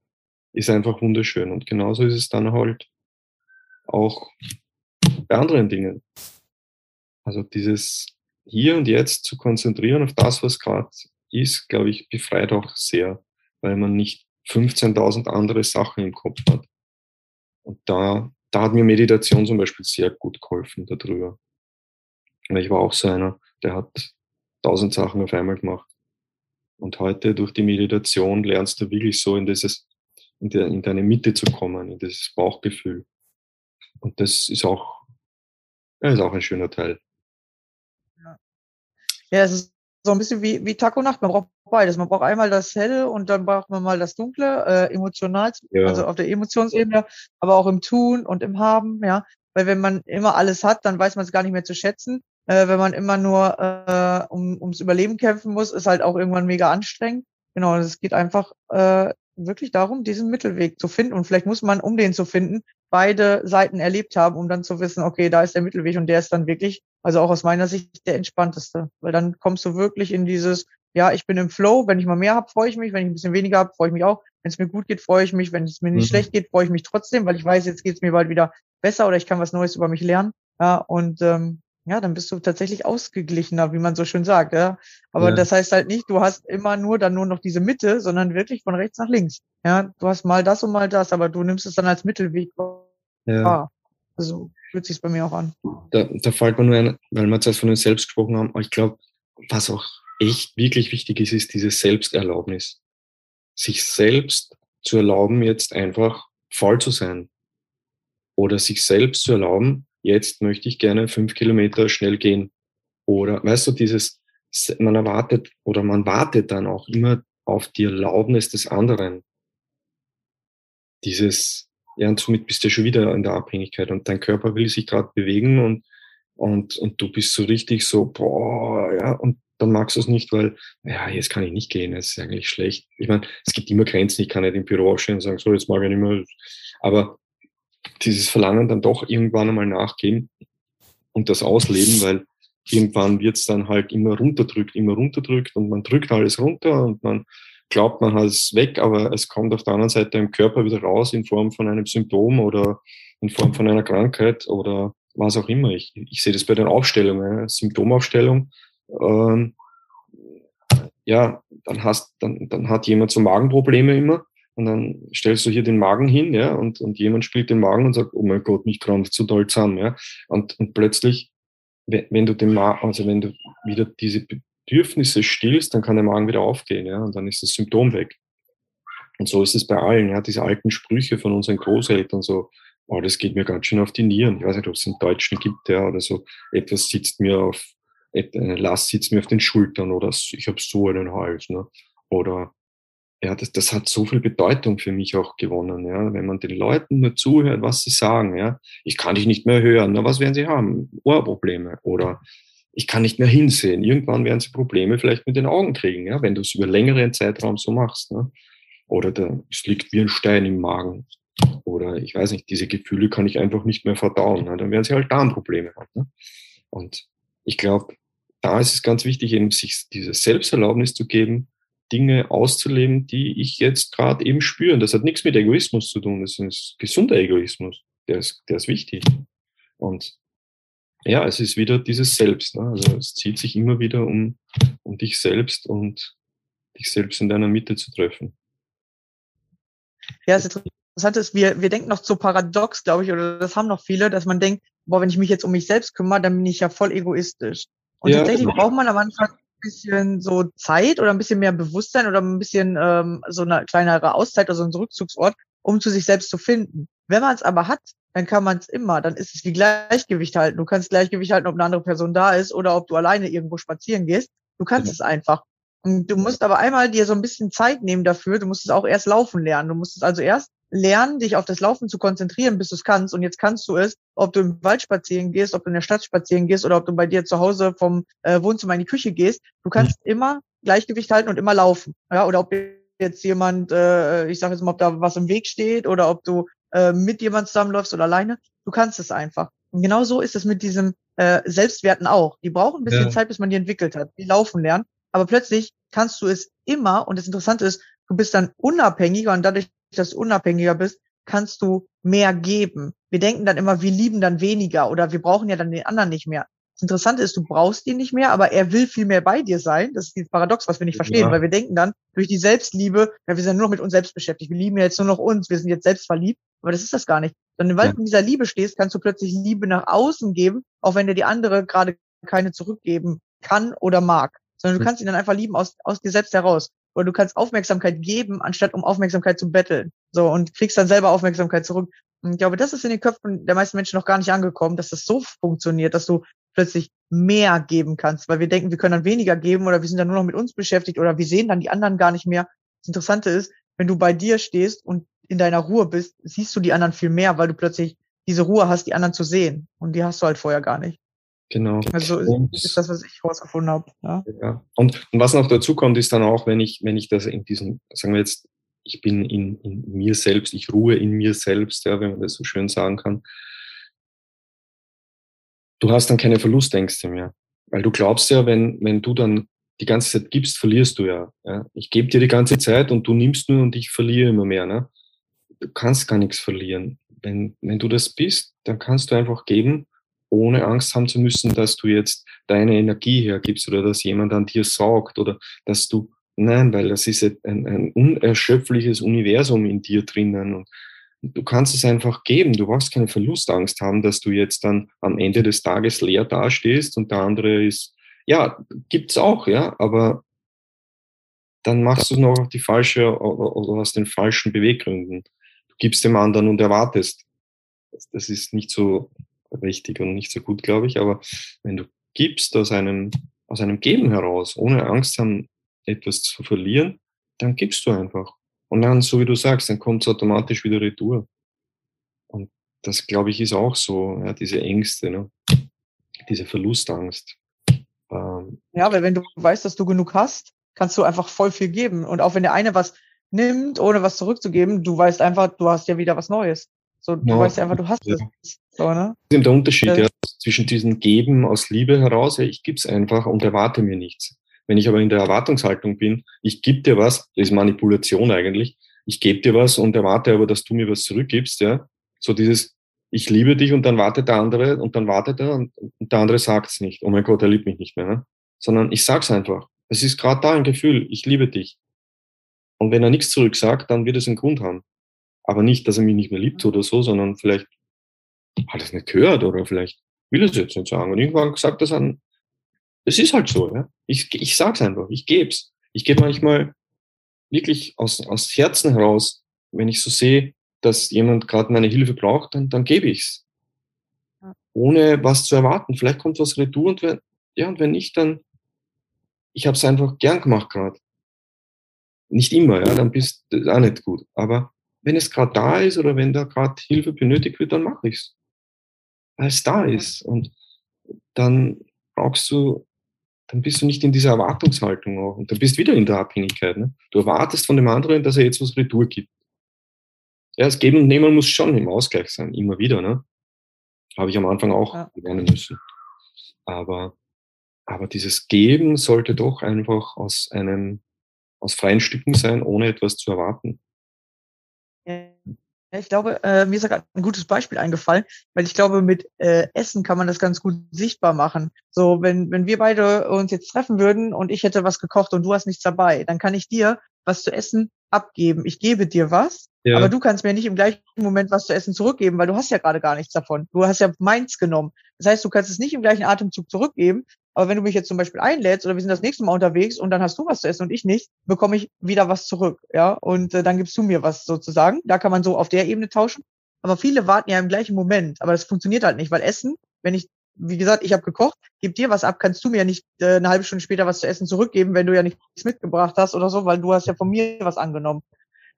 ist einfach wunderschön. Und genauso ist es dann halt auch bei anderen Dingen. Also dieses hier und jetzt zu konzentrieren auf das, was gerade ist, glaube ich, befreit auch sehr, weil man nicht 15.000 andere Sachen im Kopf hat. Und da, da hat mir Meditation zum Beispiel sehr gut geholfen darüber. Ich war auch so einer, der hat tausend Sachen auf einmal gemacht. Und heute durch die Meditation lernst du wirklich so in dieses, in, der, in deine Mitte zu kommen, in dieses Bauchgefühl. Und das ist auch, ja, ist auch ein schöner Teil. Ja es ist so ein bisschen wie, wie Tag und Nacht. Man braucht beides. Man braucht einmal das Helle und dann braucht man mal das Dunkle, äh, emotional, ja. also auf der Emotionsebene, aber auch im Tun und im Haben, ja. Weil wenn man immer alles hat, dann weiß man es gar nicht mehr zu schätzen. Äh, wenn man immer nur äh, um, ums Überleben kämpfen muss, ist halt auch irgendwann mega anstrengend. Genau, es geht einfach äh, wirklich darum, diesen Mittelweg zu finden. Und vielleicht muss man, um den zu finden, beide Seiten erlebt haben, um dann zu wissen, okay, da ist der Mittelweg und der ist dann wirklich, also auch aus meiner Sicht, der entspannteste. Weil dann kommst du wirklich in dieses, ja, ich bin im Flow, wenn ich mal mehr habe, freue ich mich, wenn ich ein bisschen weniger habe, freue ich mich auch. Wenn es mir gut geht, freue ich mich, wenn es mir nicht mhm. schlecht geht, freue ich mich trotzdem, weil ich weiß, jetzt geht es mir bald wieder besser oder ich kann was Neues über mich lernen. Ja, und ähm, ja, dann bist du tatsächlich ausgeglichener, wie man so schön sagt. Ja? Aber ja. das heißt halt nicht, du hast immer nur dann nur noch diese Mitte, sondern wirklich von rechts nach links. Ja, du hast mal das und mal das, aber du nimmst es dann als Mittelweg. Ja. Ah, also fühlt sich bei mir auch an. Da, da fällt mir nur ein, weil wir zuerst von uns selbst gesprochen haben, aber ich glaube, was auch echt wirklich wichtig ist, ist diese Selbsterlaubnis. Sich selbst zu erlauben, jetzt einfach faul zu sein. Oder sich selbst zu erlauben, jetzt möchte ich gerne fünf Kilometer schnell gehen. Oder, weißt du, dieses, man erwartet oder man wartet dann auch immer auf die Erlaubnis des anderen. Dieses, ja, und somit bist du schon wieder in der Abhängigkeit und dein Körper will sich gerade bewegen und, und, und du bist so richtig so, boah, ja, und dann magst du es nicht, weil, ja, jetzt kann ich nicht gehen, es ist eigentlich schlecht. Ich meine, es gibt immer Grenzen, ich kann nicht im Büro aufstehen und sagen, so, jetzt mag ich nicht mehr. Aber dieses Verlangen dann doch irgendwann einmal nachgehen und das ausleben, weil irgendwann wird es dann halt immer runterdrückt, immer runterdrückt und man drückt alles runter und man glaubt, man hat es weg, aber es kommt auf der anderen Seite im Körper wieder raus in Form von einem Symptom oder in Form von einer Krankheit oder was auch immer. Ich, ich sehe das bei den Aufstellungen, Symptomaufstellung. Ähm, ja, dann hast, dann, dann hat jemand so Magenprobleme immer und dann stellst du hier den Magen hin, ja, und, und jemand spielt den Magen und sagt, oh mein Gott, mich krampft zu doll zusammen, ja. Und, und plötzlich, wenn, wenn du den Magen, also wenn du wieder diese Bedürfnisse stillst, dann kann der Magen wieder aufgehen, ja, und dann ist das Symptom weg. Und so ist es bei allen, ja, diese alten Sprüche von unseren Großeltern, so, oh, das geht mir ganz schön auf die Nieren. Ich weiß nicht, ob es einen Deutschen gibt, ja, oder so, etwas sitzt mir auf, eine Last sitzt mir auf den Schultern oder ich habe so einen Hals, ne, oder ja, das, das hat so viel Bedeutung für mich auch gewonnen, ja, wenn man den Leuten nur zuhört, was sie sagen, ja, ich kann dich nicht mehr hören, na, was werden sie haben? Ohrprobleme oder ich kann nicht mehr hinsehen. Irgendwann werden sie Probleme vielleicht mit den Augen kriegen, ja, wenn du es über längeren Zeitraum so machst, ne? Oder der, es liegt wie ein Stein im Magen. Oder ich weiß nicht, diese Gefühle kann ich einfach nicht mehr verdauen. Ne? Dann werden sie halt Darmprobleme haben. Ne? Und ich glaube, da ist es ganz wichtig, eben sich diese Selbsterlaubnis zu geben, Dinge auszuleben, die ich jetzt gerade eben spüre. Und das hat nichts mit Egoismus zu tun, das ist gesunder Egoismus. Der ist, der ist wichtig. Und ja, es ist wieder dieses Selbst. Ne? Also es zieht sich immer wieder um, um dich selbst und dich selbst in deiner Mitte zu treffen. Ja, das Interessante ist, wir, wir denken noch so paradox, glaube ich, oder das haben noch viele, dass man denkt, boah, wenn ich mich jetzt um mich selbst kümmere, dann bin ich ja voll egoistisch. Und ja, tatsächlich genau. braucht man am Anfang bisschen so Zeit oder ein bisschen mehr Bewusstsein oder ein bisschen ähm, so eine kleinere Auszeit oder so ein Rückzugsort, um zu sich selbst zu finden. Wenn man es aber hat, dann kann man es immer. Dann ist es wie Gleichgewicht halten. Du kannst Gleichgewicht halten, ob eine andere Person da ist oder ob du alleine irgendwo spazieren gehst. Du kannst ja. es einfach. Und du musst aber einmal dir so ein bisschen Zeit nehmen dafür. Du musst es auch erst laufen lernen. Du musst es also erst lernen, dich auf das Laufen zu konzentrieren, bis du es kannst. Und jetzt kannst du es, ob du im Wald spazieren gehst, ob du in der Stadt spazieren gehst oder ob du bei dir zu Hause vom äh, Wohnzimmer in die Küche gehst. Du kannst mhm. immer Gleichgewicht halten und immer laufen. Ja, oder ob jetzt jemand, äh, ich sage jetzt mal, ob da was im Weg steht oder ob du äh, mit jemand zusammenläufst oder alleine. Du kannst es einfach. genau so ist es mit diesem äh, Selbstwerten auch. Die brauchen ein bisschen ja. Zeit, bis man die entwickelt hat. Die laufen lernen. Aber plötzlich kannst du es immer, und das Interessante ist, du bist dann unabhängiger und dadurch, dass du unabhängiger bist, kannst du mehr geben. Wir denken dann immer, wir lieben dann weniger oder wir brauchen ja dann den anderen nicht mehr. Das Interessante ist, du brauchst ihn nicht mehr, aber er will viel mehr bei dir sein. Das ist dieses Paradox, was wir nicht verstehen, ja. weil wir denken dann, durch die Selbstliebe, ja, wir sind nur noch mit uns selbst beschäftigt. Wir lieben ja jetzt nur noch uns, wir sind jetzt selbst verliebt. Aber das ist das gar nicht. Sondern weil ja. du in dieser Liebe stehst, kannst du plötzlich Liebe nach außen geben, auch wenn dir die andere gerade keine zurückgeben kann oder mag. Sondern du kannst ihn dann einfach lieben aus, aus dir selbst heraus. Oder du kannst Aufmerksamkeit geben, anstatt um Aufmerksamkeit zu betteln. So, und kriegst dann selber Aufmerksamkeit zurück. Und ich glaube, das ist in den Köpfen der meisten Menschen noch gar nicht angekommen, dass das so funktioniert, dass du plötzlich mehr geben kannst, weil wir denken, wir können dann weniger geben oder wir sind dann nur noch mit uns beschäftigt oder wir sehen dann die anderen gar nicht mehr. Das Interessante ist, wenn du bei dir stehst und in deiner Ruhe bist, siehst du die anderen viel mehr, weil du plötzlich diese Ruhe hast, die anderen zu sehen. Und die hast du halt vorher gar nicht. Genau. Also und, ist das, was ich herausgefunden habe. Ja. ja. Und, und was noch dazu kommt, ist dann auch, wenn ich, wenn ich das in diesem, sagen wir jetzt, ich bin in, in mir selbst, ich ruhe in mir selbst, ja, wenn man das so schön sagen kann, du hast dann keine Verlustängste mehr. Weil du glaubst ja, wenn, wenn du dann die ganze Zeit gibst, verlierst du ja. ja. Ich gebe dir die ganze Zeit und du nimmst nur und ich verliere immer mehr. Ne? Du kannst gar nichts verlieren. Wenn, wenn du das bist, dann kannst du einfach geben, ohne Angst haben zu müssen, dass du jetzt deine Energie hergibst oder dass jemand an dir saugt oder dass du, nein, weil das ist ein, ein unerschöpfliches Universum in dir drinnen und du kannst es einfach geben. Du brauchst keine Verlustangst haben, dass du jetzt dann am Ende des Tages leer dastehst und der andere ist, ja, gibt's auch, ja, aber dann machst du noch die falsche oder aus den falschen Beweggründen. Du gibst dem anderen und erwartest. Das ist nicht so richtig und nicht so gut, glaube ich, aber wenn du gibst aus einem, aus einem Geben heraus, ohne Angst haben, etwas zu verlieren, dann gibst du einfach. Und dann, so wie du sagst, dann kommt es automatisch wieder retour. Und das, glaube ich, ist auch so, ja, diese Ängste, ne? diese Verlustangst. Ähm, ja, weil wenn du weißt, dass du genug hast, kannst du einfach voll viel geben. Und auch wenn der eine was nimmt, ohne was zurückzugeben, du weißt einfach, du hast ja wieder was Neues. So, du ja, weißt einfach, du hast ja. es. So, ne? Das ist der Unterschied ja, zwischen diesem Geben aus Liebe heraus, ja, ich gebe es einfach und erwarte mir nichts. Wenn ich aber in der Erwartungshaltung bin, ich gebe dir was, das ist Manipulation eigentlich, ich gebe dir was und erwarte aber, dass du mir was zurückgibst, ja. So dieses, ich liebe dich und dann wartet der andere und dann wartet er und, und der andere sagt es nicht. Oh mein Gott, er liebt mich nicht mehr. Ne? Sondern ich sag's einfach. Es ist gerade da ein Gefühl, ich liebe dich. Und wenn er nichts zurück sagt, dann wird es einen Grund haben. Aber nicht, dass er mich nicht mehr liebt oder so, sondern vielleicht hat er es nicht gehört oder vielleicht will er es jetzt nicht sagen. Und irgendwann sagt er dann, es ist halt so, ja. Ich, ich sag's einfach, ich geb's. Ich gebe manchmal wirklich aus, aus Herzen heraus, wenn ich so sehe, dass jemand gerade meine Hilfe braucht, dann, dann gebe ich's. Ohne was zu erwarten. Vielleicht kommt was retour und wenn, ja, und wenn nicht, dann, ich habe es einfach gern gemacht gerade. Nicht immer, ja, dann bist du auch nicht gut. Aber wenn es gerade da ist oder wenn da gerade Hilfe benötigt wird, dann mache ich's. Weil es da ist. Und dann brauchst du dann bist du nicht in dieser Erwartungshaltung auch. Und dann bist du wieder in der Abhängigkeit. Ne? Du erwartest von dem anderen, dass er jetzt was Retour gibt. Ja, das Geben und Nehmen muss schon im Ausgleich sein, immer wieder. Ne? Habe ich am Anfang auch ja. lernen müssen. Aber, aber dieses Geben sollte doch einfach aus einem, aus freien Stücken sein, ohne etwas zu erwarten. Ich glaube, äh, mir ist gerade ein gutes Beispiel eingefallen, weil ich glaube, mit äh, Essen kann man das ganz gut sichtbar machen. So, wenn, wenn wir beide uns jetzt treffen würden und ich hätte was gekocht und du hast nichts dabei, dann kann ich dir was zu essen abgeben. Ich gebe dir was, ja. aber du kannst mir nicht im gleichen Moment was zu essen zurückgeben, weil du hast ja gerade gar nichts davon. Du hast ja meins genommen. Das heißt, du kannst es nicht im gleichen Atemzug zurückgeben, aber wenn du mich jetzt zum Beispiel einlädst oder wir sind das nächste Mal unterwegs und dann hast du was zu essen und ich nicht, bekomme ich wieder was zurück, ja, und äh, dann gibst du mir was sozusagen. Da kann man so auf der Ebene tauschen. Aber viele warten ja im gleichen Moment, aber das funktioniert halt nicht, weil Essen, wenn ich wie gesagt, ich habe gekocht, gib dir was ab, kannst du mir nicht äh, eine halbe Stunde später was zu essen zurückgeben, wenn du ja nichts mitgebracht hast oder so, weil du hast ja von mir was angenommen.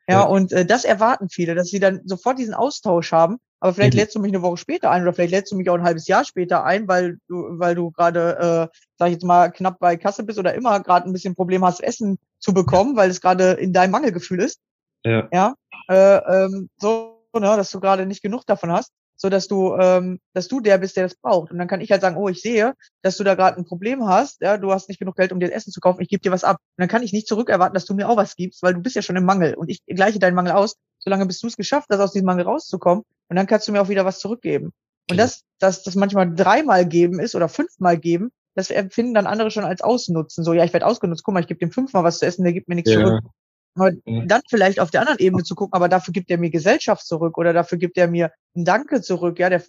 Ja, ja. und äh, das erwarten viele, dass sie dann sofort diesen Austausch haben. Aber vielleicht mhm. lädst du mich eine Woche später ein oder vielleicht lädst du mich auch ein halbes Jahr später ein, weil du, weil du gerade, äh, sag ich jetzt mal, knapp bei Kasse bist oder immer gerade ein bisschen Problem hast, Essen zu bekommen, weil es gerade in deinem Mangelgefühl ist. Ja. Ja. Äh, ähm, so, ne, dass du gerade nicht genug davon hast. So dass du, ähm, dass du der bist, der das braucht. Und dann kann ich halt sagen, oh, ich sehe, dass du da gerade ein Problem hast, ja, du hast nicht genug Geld, um dir Essen zu kaufen, ich gebe dir was ab. Und dann kann ich nicht zurückerwarten, dass du mir auch was gibst, weil du bist ja schon im Mangel und ich gleiche deinen Mangel aus, solange bis du es geschafft hast, aus diesem Mangel rauszukommen. Und dann kannst du mir auch wieder was zurückgeben. Und das, dass das manchmal dreimal geben ist oder fünfmal geben, das empfinden dann andere schon als Ausnutzen. So, ja, ich werde ausgenutzt, guck mal, ich gebe dem fünfmal was zu essen, der gibt mir nichts ja. zurück. Aber dann vielleicht auf der anderen Ebene zu gucken, aber dafür gibt er mir Gesellschaft zurück oder dafür gibt er mir ein Danke zurück, ja, der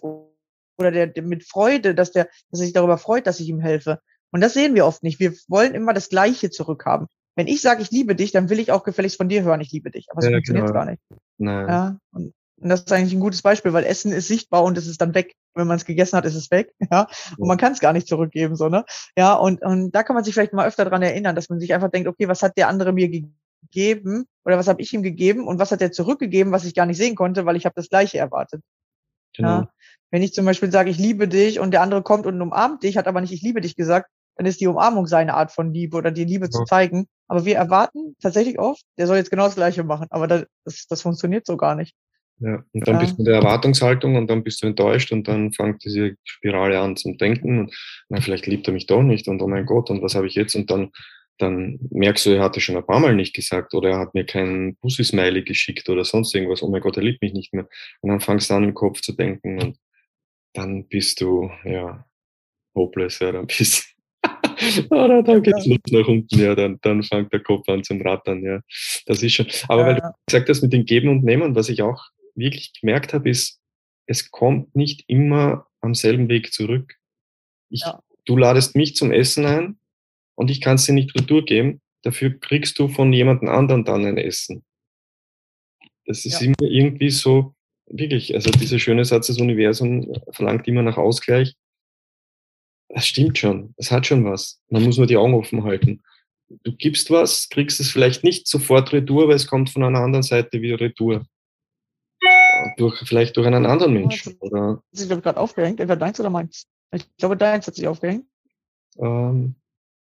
oder der, der mit Freude, dass der, dass er sich darüber freut, dass ich ihm helfe. Und das sehen wir oft nicht. Wir wollen immer das Gleiche zurückhaben. Wenn ich sage, ich liebe dich, dann will ich auch gefälligst von dir hören, ich liebe dich. Aber es ja, funktioniert genau. gar nicht. Nein. Ja, und, und das ist eigentlich ein gutes Beispiel, weil Essen ist sichtbar und es ist dann weg. Wenn man es gegessen hat, ist es weg. Ja. Und man kann es gar nicht zurückgeben, so, ne? Ja, und, und da kann man sich vielleicht mal öfter dran erinnern, dass man sich einfach denkt, okay, was hat der andere mir gegeben? Gegeben oder was habe ich ihm gegeben und was hat er zurückgegeben, was ich gar nicht sehen konnte, weil ich habe das Gleiche erwartet. Genau. Ja, wenn ich zum Beispiel sage, ich liebe dich und der andere kommt und umarmt dich, hat aber nicht ich liebe dich gesagt, dann ist die Umarmung seine Art von Liebe oder die Liebe ja. zu zeigen. Aber wir erwarten tatsächlich oft, der soll jetzt genau das Gleiche machen. Aber das, das, das funktioniert so gar nicht. Ja, und dann ja. bist du in der Erwartungshaltung und dann bist du enttäuscht und dann fängt diese Spirale an zum Denken und na, vielleicht liebt er mich doch nicht und oh mein Gott und was habe ich jetzt und dann dann merkst du, er hatte schon ein paar Mal nicht gesagt oder er hat mir keinen Pussy-Smiley geschickt oder sonst irgendwas. Oh mein Gott, er liebt mich nicht mehr. Und dann fangst du an, im Kopf zu denken und dann bist du, ja, hopeless, ja, dann bist oder dann geht's ja. los nach unten, ja, dann, dann fängt der Kopf an zum Rattern, ja. Das ist schon. Aber ja. weil du gesagt hast mit dem Geben und Nehmen, was ich auch wirklich gemerkt habe, ist, es kommt nicht immer am selben Weg zurück. Ich, ja. Du ladest mich zum Essen ein und ich kann es dir nicht retour geben, dafür kriegst du von jemandem anderen dann ein Essen. Das ist ja. immer irgendwie so, wirklich, also dieser schöne Satz, das Universum verlangt immer nach Ausgleich. Das stimmt schon, es hat schon was. Man muss nur die Augen offen halten. Du gibst was, kriegst es vielleicht nicht sofort retour, aber es kommt von einer anderen Seite wieder retour. Durch, vielleicht durch einen anderen Menschen. Oder? Hat sich gerade aufgehängt, entweder deins oder meins. Ich glaube, deins hat sich aufgehängt. Ähm,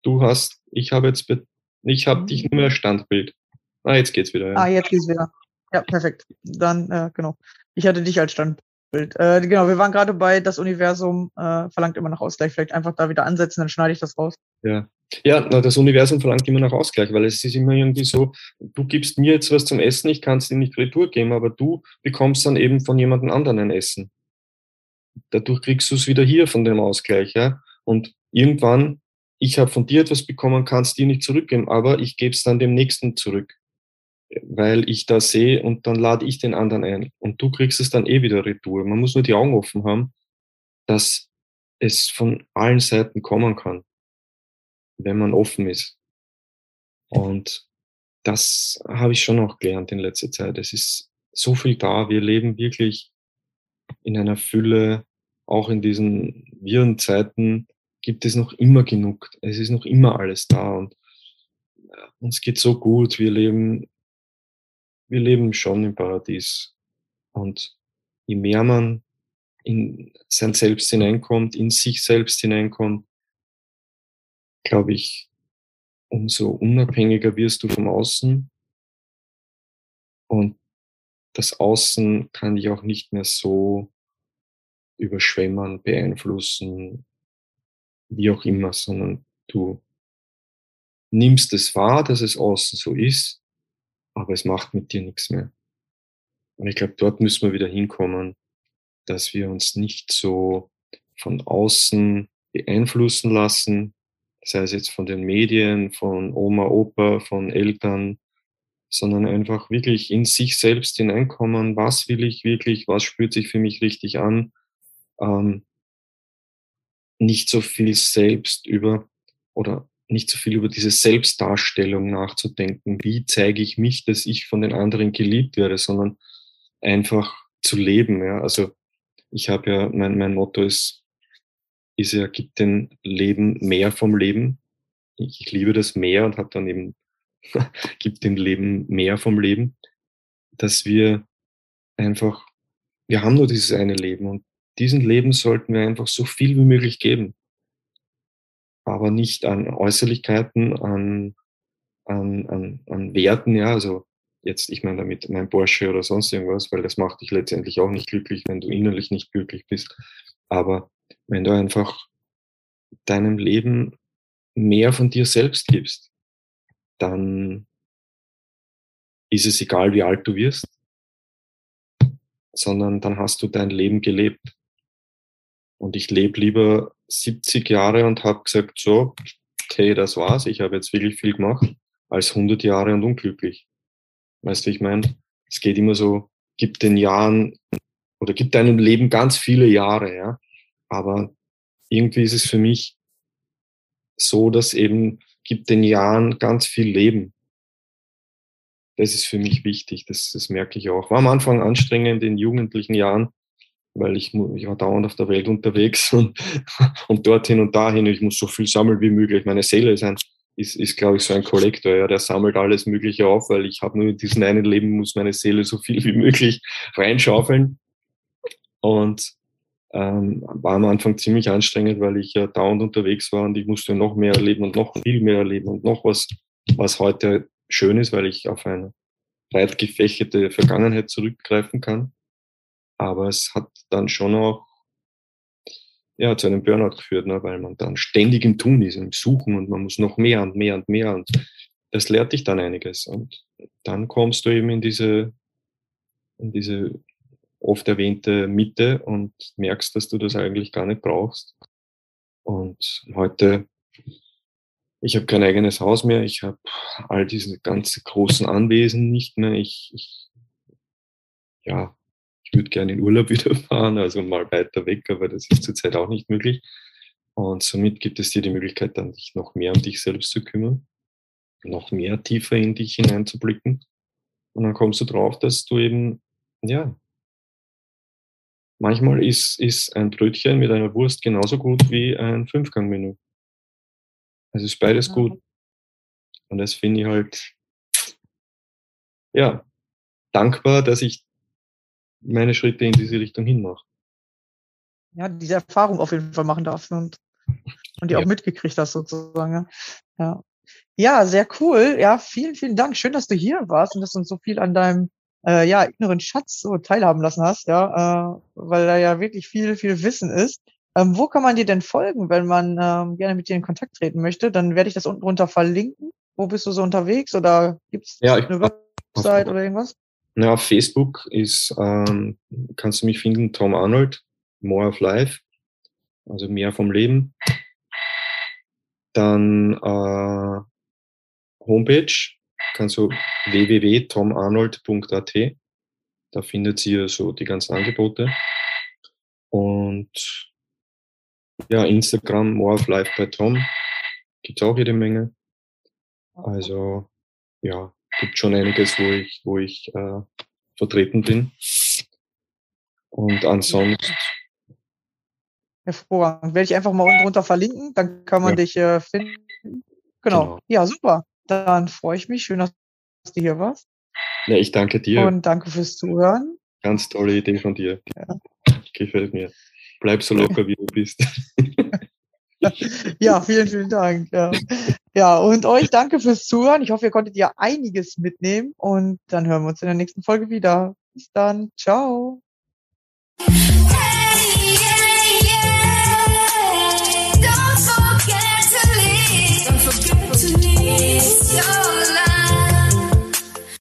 du hast, ich habe jetzt, ich habe dich nur mehr Standbild. Ah, jetzt geht's wieder. Ja. Ah, jetzt geht's wieder. Ja, perfekt. Dann, äh, genau. Ich hatte dich als Standbild. Äh, genau, wir waren gerade bei, das Universum äh, verlangt immer nach Ausgleich. Vielleicht einfach da wieder ansetzen, dann schneide ich das raus. Ja, ja das Universum verlangt immer nach Ausgleich, weil es ist immer irgendwie so, du gibst mir jetzt was zum Essen, ich kann es dir nicht retour geben, aber du bekommst dann eben von jemandem anderen ein Essen. Dadurch kriegst du es wieder hier von dem Ausgleich. Ja? Und irgendwann ich habe von dir etwas bekommen, kann es dir nicht zurückgeben, aber ich gebe es dann dem Nächsten zurück, weil ich da sehe und dann lade ich den anderen ein und du kriegst es dann eh wieder retour. Man muss nur die Augen offen haben, dass es von allen Seiten kommen kann, wenn man offen ist. Und das habe ich schon auch gelernt in letzter Zeit. Es ist so viel da. Wir leben wirklich in einer Fülle, auch in diesen wirren Zeiten gibt es noch immer genug. Es ist noch immer alles da und uns geht so gut. Wir leben, wir leben schon im Paradies. Und je mehr man in sein Selbst hineinkommt, in sich selbst hineinkommt, glaube ich, umso unabhängiger wirst du vom Außen. Und das Außen kann dich auch nicht mehr so überschwemmen, beeinflussen, wie auch immer, sondern du nimmst es wahr, dass es außen so ist, aber es macht mit dir nichts mehr. Und ich glaube, dort müssen wir wieder hinkommen, dass wir uns nicht so von außen beeinflussen lassen, sei es jetzt von den Medien, von Oma, Opa, von Eltern, sondern einfach wirklich in sich selbst hineinkommen, was will ich wirklich, was spürt sich für mich richtig an, ähm, nicht so viel selbst über oder nicht so viel über diese Selbstdarstellung nachzudenken. Wie zeige ich mich, dass ich von den anderen geliebt werde, sondern einfach zu leben. Ja? Also ich habe ja, mein, mein Motto ist, ist ja, gibt den Leben mehr vom Leben. Ich, ich liebe das mehr und habe dann eben, gibt dem Leben mehr vom Leben, dass wir einfach, wir haben nur dieses eine Leben und diesen Leben sollten wir einfach so viel wie möglich geben. Aber nicht an Äußerlichkeiten, an, an, an, an Werten, ja. Also jetzt, ich meine damit mein Porsche oder sonst irgendwas, weil das macht dich letztendlich auch nicht glücklich, wenn du innerlich nicht glücklich bist. Aber wenn du einfach deinem Leben mehr von dir selbst gibst, dann ist es egal, wie alt du wirst, sondern dann hast du dein Leben gelebt. Und ich lebe lieber 70 Jahre und habe gesagt, so, okay, das war's, ich habe jetzt wirklich viel gemacht, als 100 Jahre und unglücklich. Weißt du, ich meine, es geht immer so, gibt den Jahren oder gibt deinem Leben ganz viele Jahre, ja. Aber irgendwie ist es für mich so, dass eben gibt den Jahren ganz viel Leben. Das ist für mich wichtig, das, das merke ich auch. War am Anfang anstrengend in jugendlichen Jahren, weil ich, ich war dauernd auf der Welt unterwegs und, und dorthin und dahin. Ich muss so viel sammeln wie möglich. Meine Seele ist, ein, ist, ist glaube ich, so ein Kollektor. Ja, der sammelt alles Mögliche auf, weil ich habe nur in diesem einen Leben, muss meine Seele so viel wie möglich reinschaufeln. Und ähm, war am Anfang ziemlich anstrengend, weil ich ja dauernd unterwegs war und ich musste noch mehr erleben und noch viel mehr erleben und noch was, was heute schön ist, weil ich auf eine breit gefächerte Vergangenheit zurückgreifen kann. Aber es hat dann schon auch ja, zu einem Burnout geführt, ne, weil man dann ständig im Tun ist, im Suchen und man muss noch mehr und mehr und mehr und das lehrt dich dann einiges. Und dann kommst du eben in diese, in diese oft erwähnte Mitte und merkst, dass du das eigentlich gar nicht brauchst. Und heute, ich habe kein eigenes Haus mehr, ich habe all diese ganzen großen Anwesen nicht mehr. Ich, ich ja, ich würde gerne in Urlaub wieder fahren, also mal weiter weg, aber das ist zurzeit auch nicht möglich. Und somit gibt es dir die Möglichkeit, dann dich noch mehr um dich selbst zu kümmern, noch mehr tiefer in dich hineinzublicken. Und dann kommst du drauf, dass du eben, ja, Manchmal ist, ist ein Brötchen mit einer Wurst genauso gut wie ein Fünfgang-Menü. Es ist beides gut. Und das finde ich halt, ja, dankbar, dass ich meine Schritte in diese Richtung hinmache. Ja, diese Erfahrung auf jeden Fall machen darfst und, und die ja. auch mitgekriegt hast sozusagen. Ja. ja, sehr cool. Ja, vielen, vielen Dank. Schön, dass du hier warst und dass du uns so viel an deinem äh, ja, inneren Schatz so teilhaben lassen hast, ja, äh, weil da ja wirklich viel, viel Wissen ist. Ähm, wo kann man dir denn folgen, wenn man ähm, gerne mit dir in Kontakt treten möchte? Dann werde ich das unten runter verlinken. Wo bist du so unterwegs oder gibt es ja, eine Website oder irgendwas? Ja, auf Facebook ist, ähm, kannst du mich finden, Tom Arnold, More of Life, also mehr vom Leben. Dann äh, Homepage kannst du www.tomarnold.at. Da findet ihr so die ganzen Angebote. Und ja, Instagram, More of Life bei Tom. Gibt auch jede Menge. Also ja, gibt schon einiges, wo ich, wo ich äh, vertreten bin. Und ansonsten. Hervorragend. Werde ich einfach mal unten drunter verlinken, dann kann man ja. dich äh, finden. Genau. genau. Ja, super. Dann freue ich mich. Schön, dass du hier warst. Ja, ich danke dir. Und danke fürs Zuhören. Ganz tolle Idee von dir. Ja. Gefällt mir. Bleib so locker, wie du bist. ja, vielen, vielen Dank. Ja. ja, und euch danke fürs Zuhören. Ich hoffe, ihr konntet ja einiges mitnehmen und dann hören wir uns in der nächsten Folge wieder. Bis dann. Ciao. Hey!